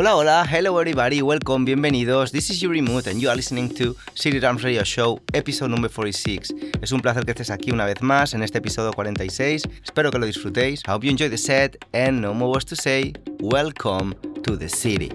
Hola, hola, hello everybody, welcome, bienvenidos. This is Yuri Mood and you are listening to City Rams Radio Show, episode number 46. Es un placer que estés aquí una vez más en este episodio 46. Espero que lo disfrutéis. I hope you enjoy the set and no more words to say. Welcome To the city.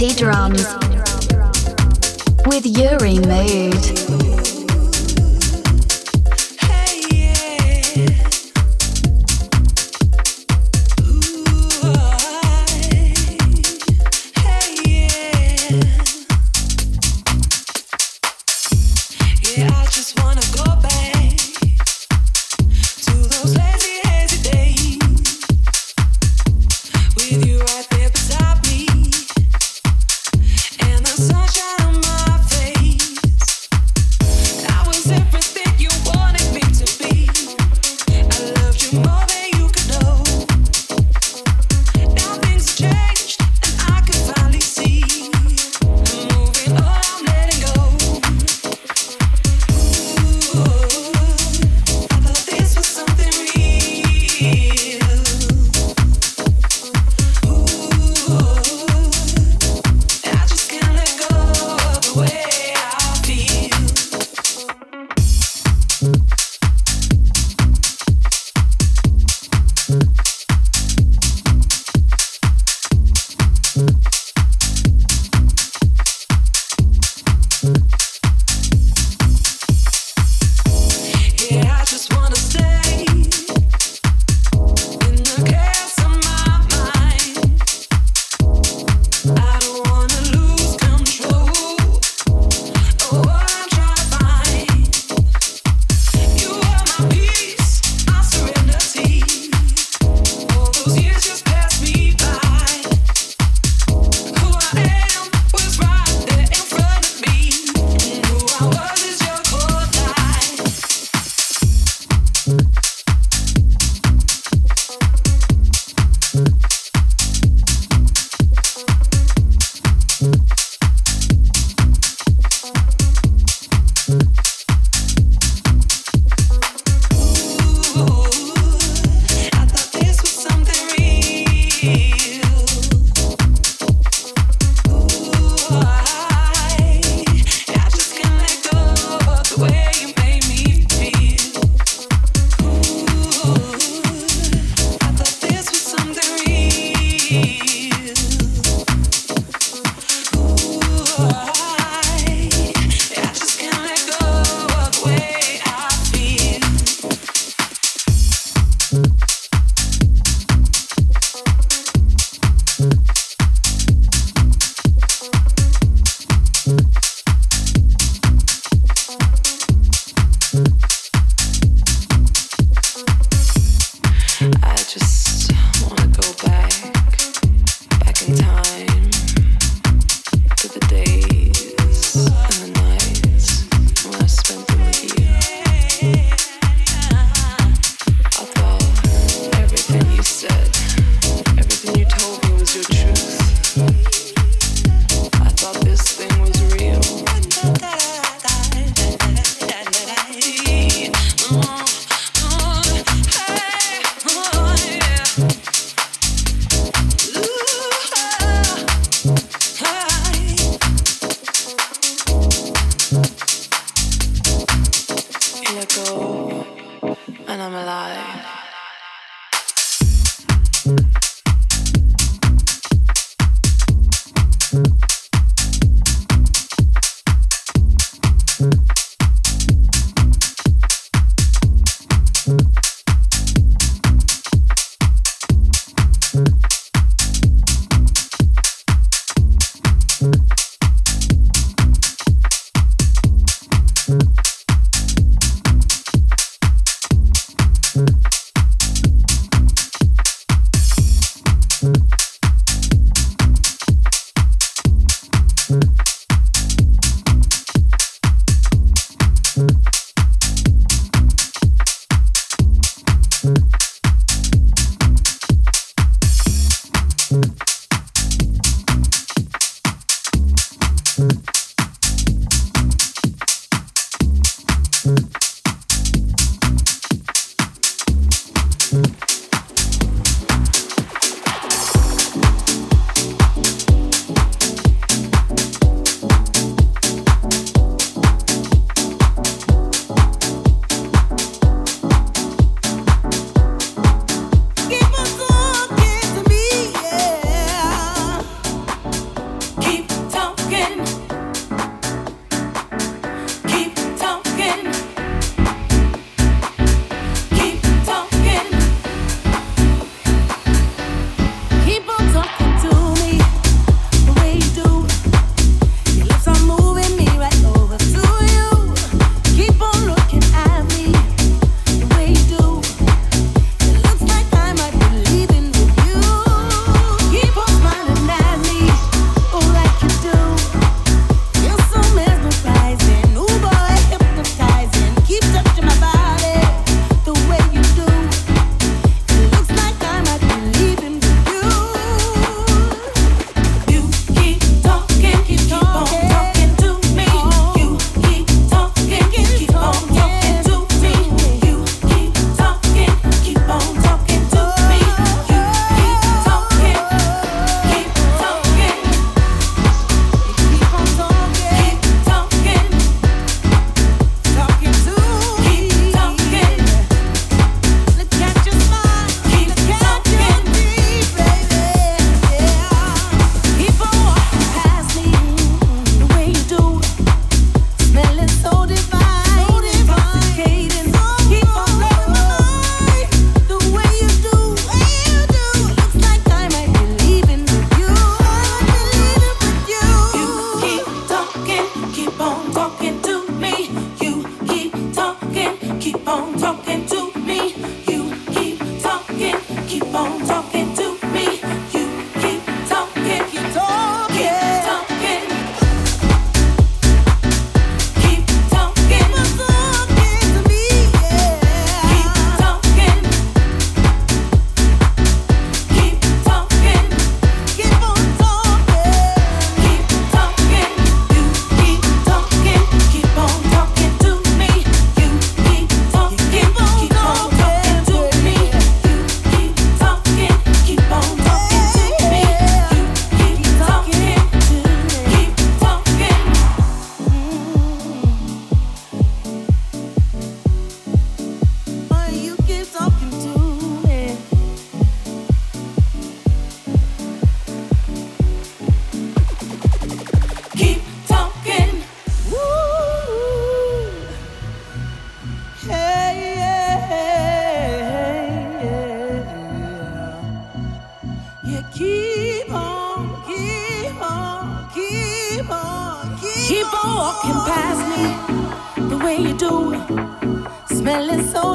City Drums with Uri Mood.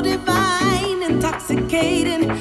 divine, intoxicating.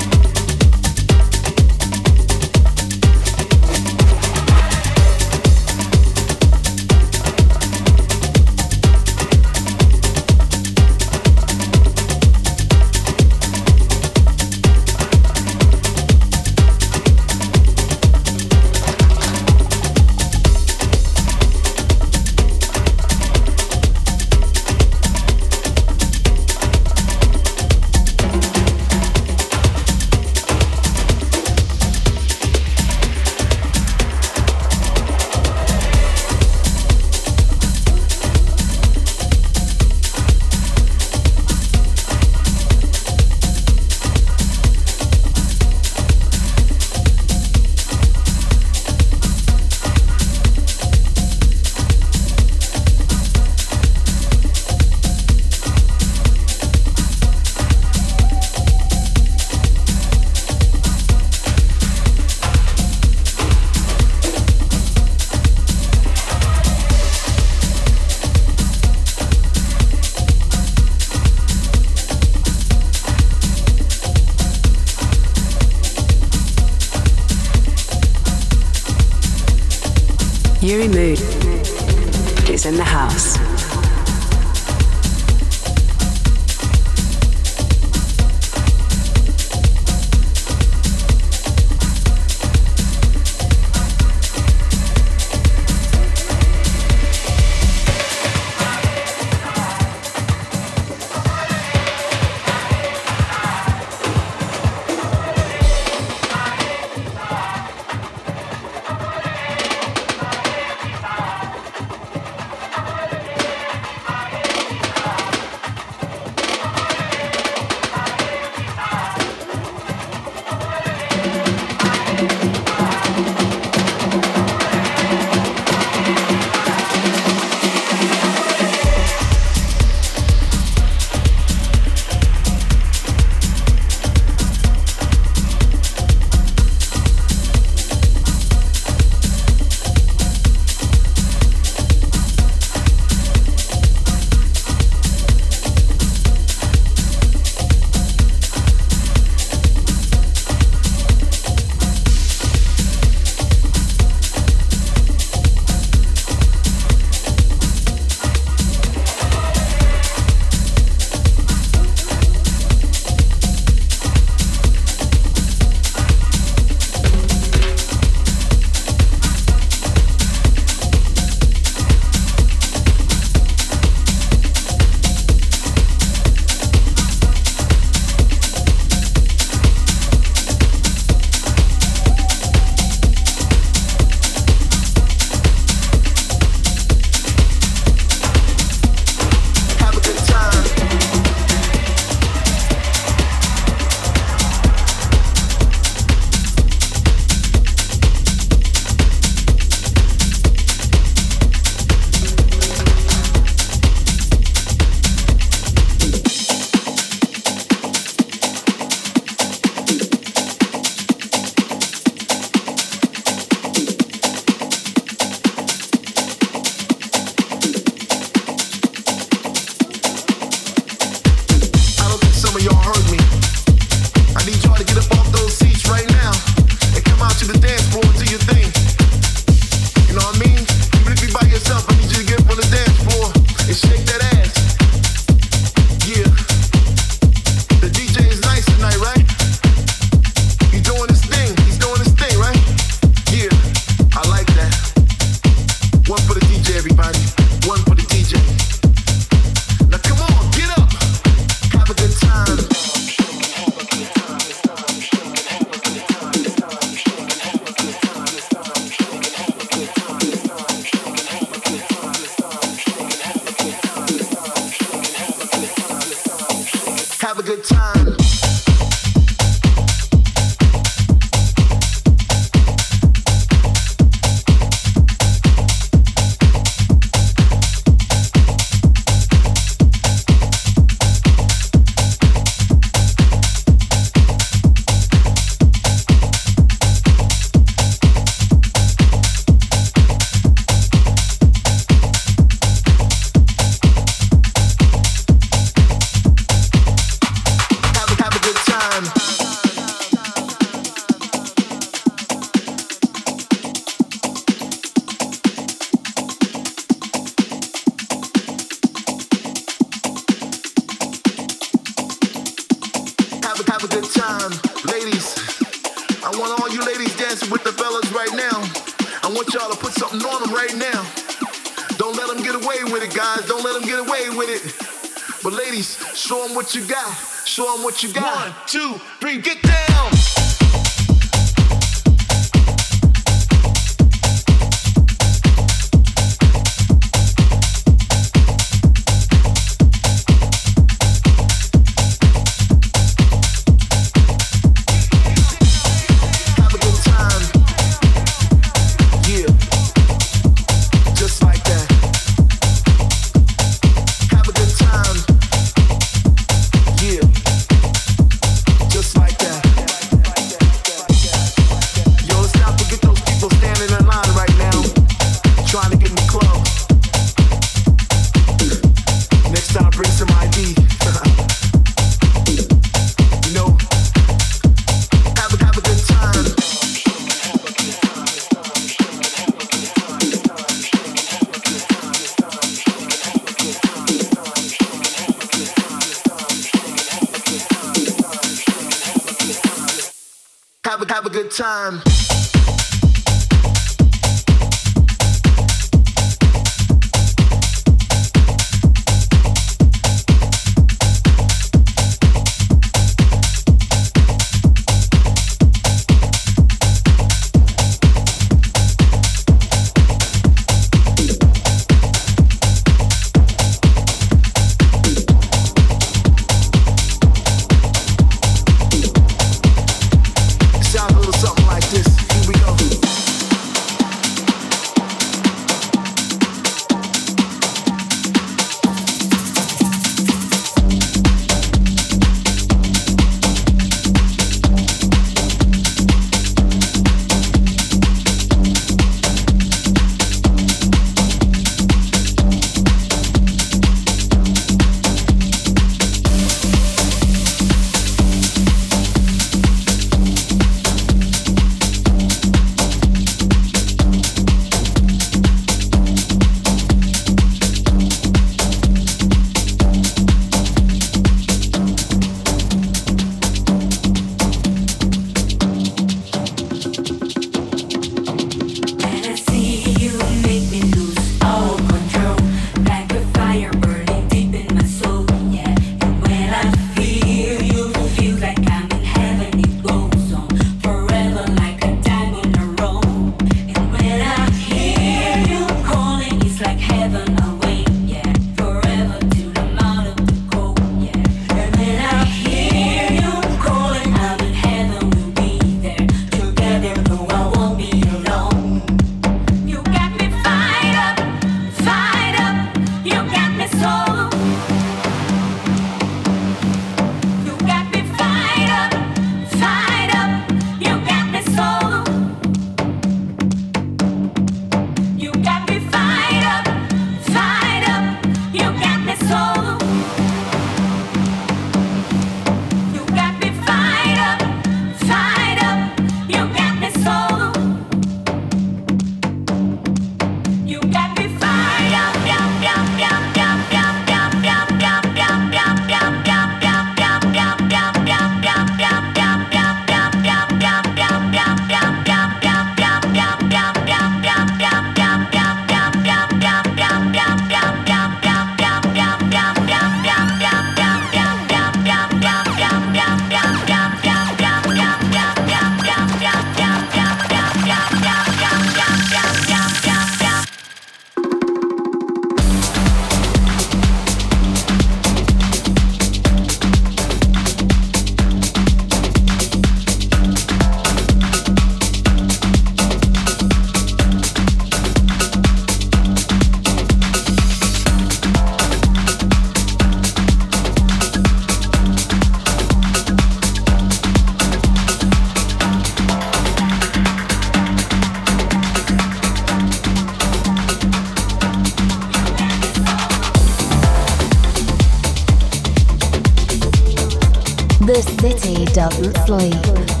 Doesn't sleep.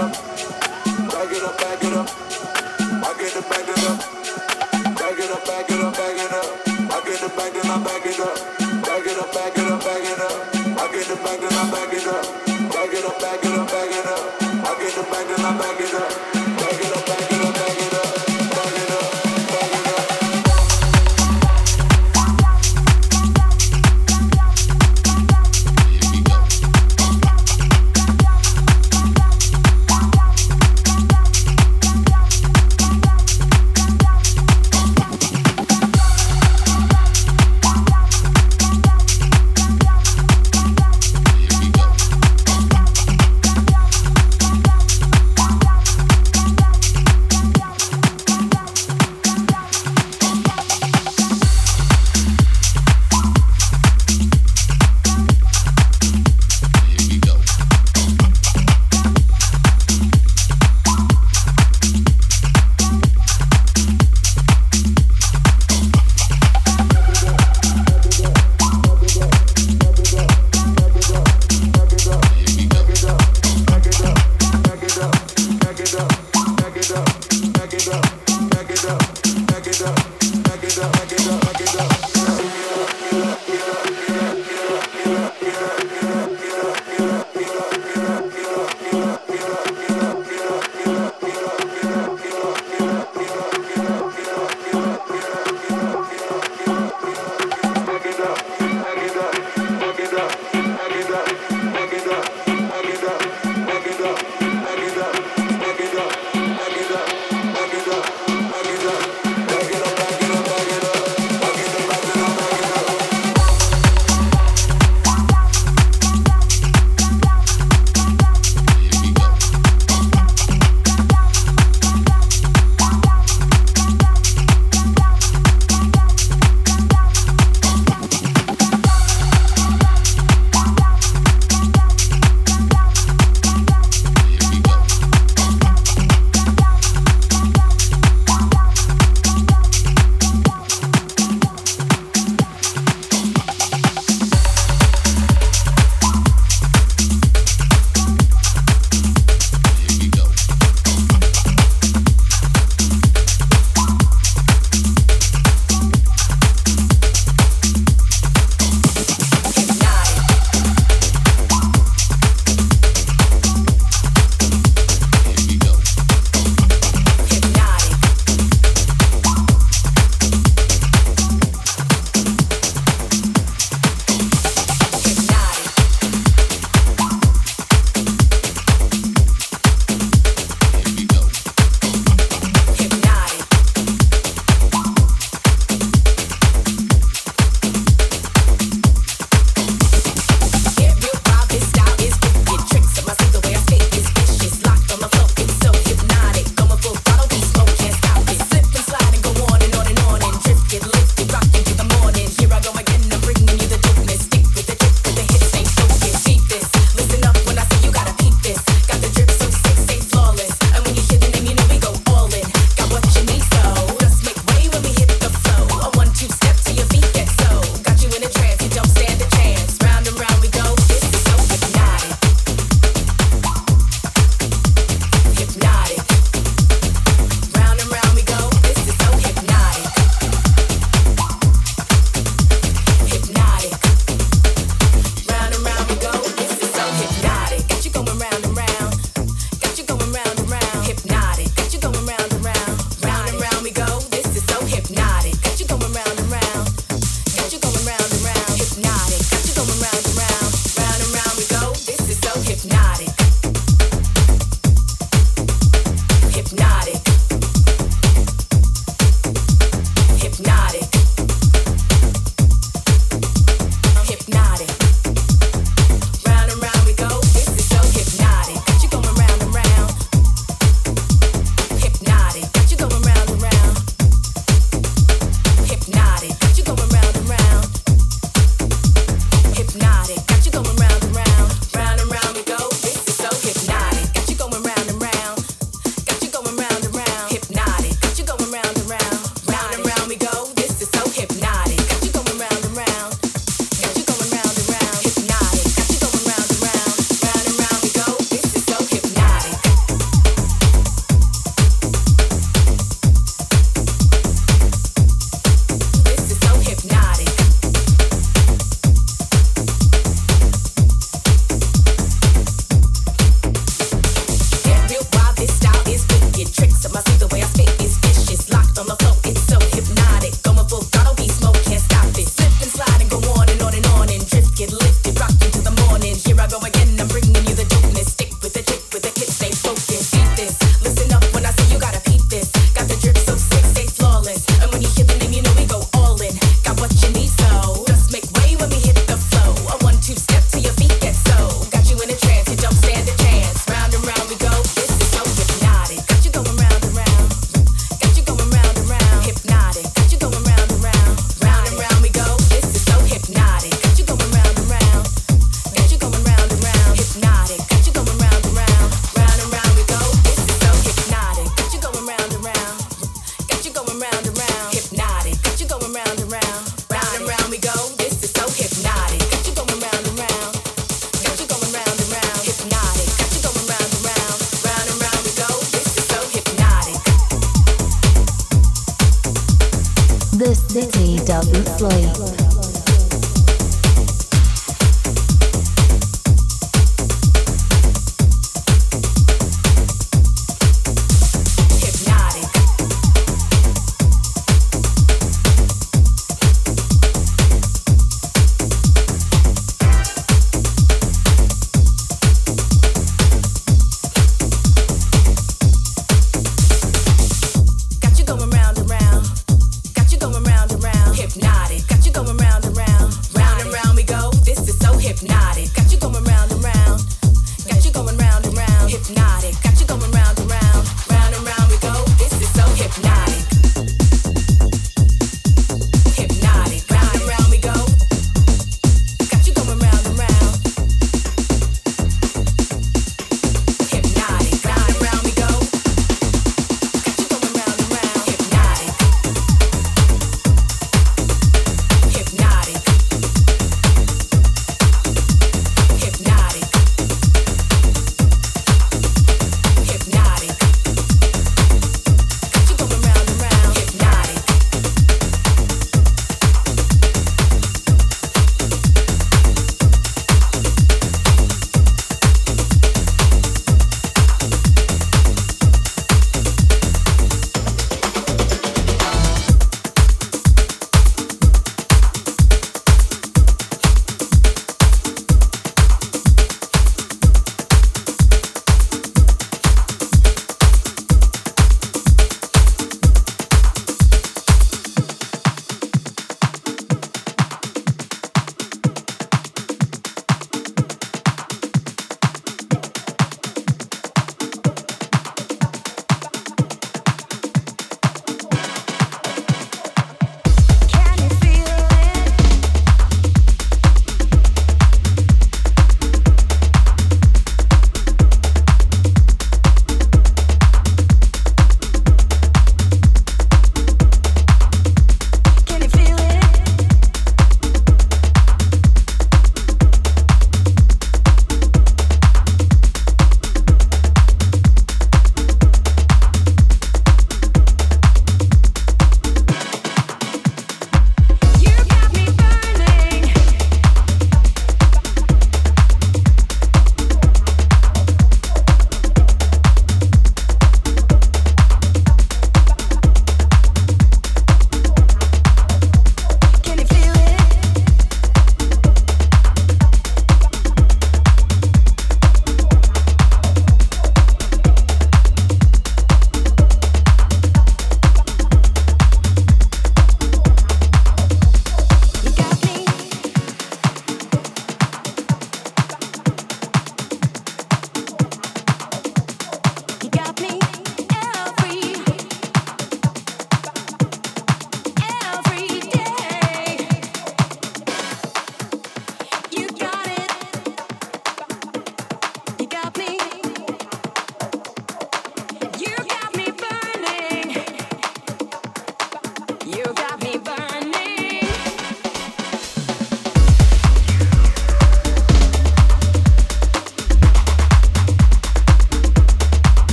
Up.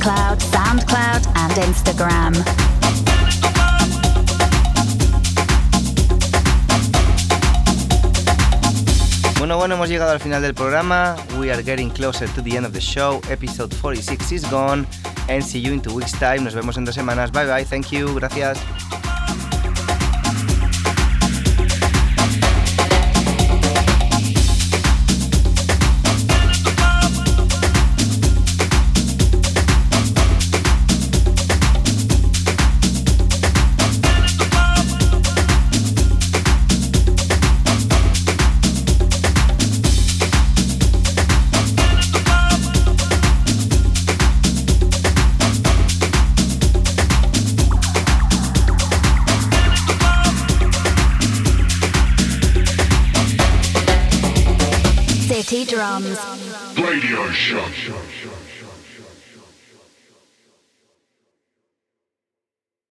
Mixcloud, Soundcloud, and Instagram. Bueno, bueno, hemos llegado al final del programa. We are getting closer to the end of the show. Episode 46 is gone. And see you in two weeks' time. Nos vemos en dos semanas. Bye bye. Thank you. Gracias.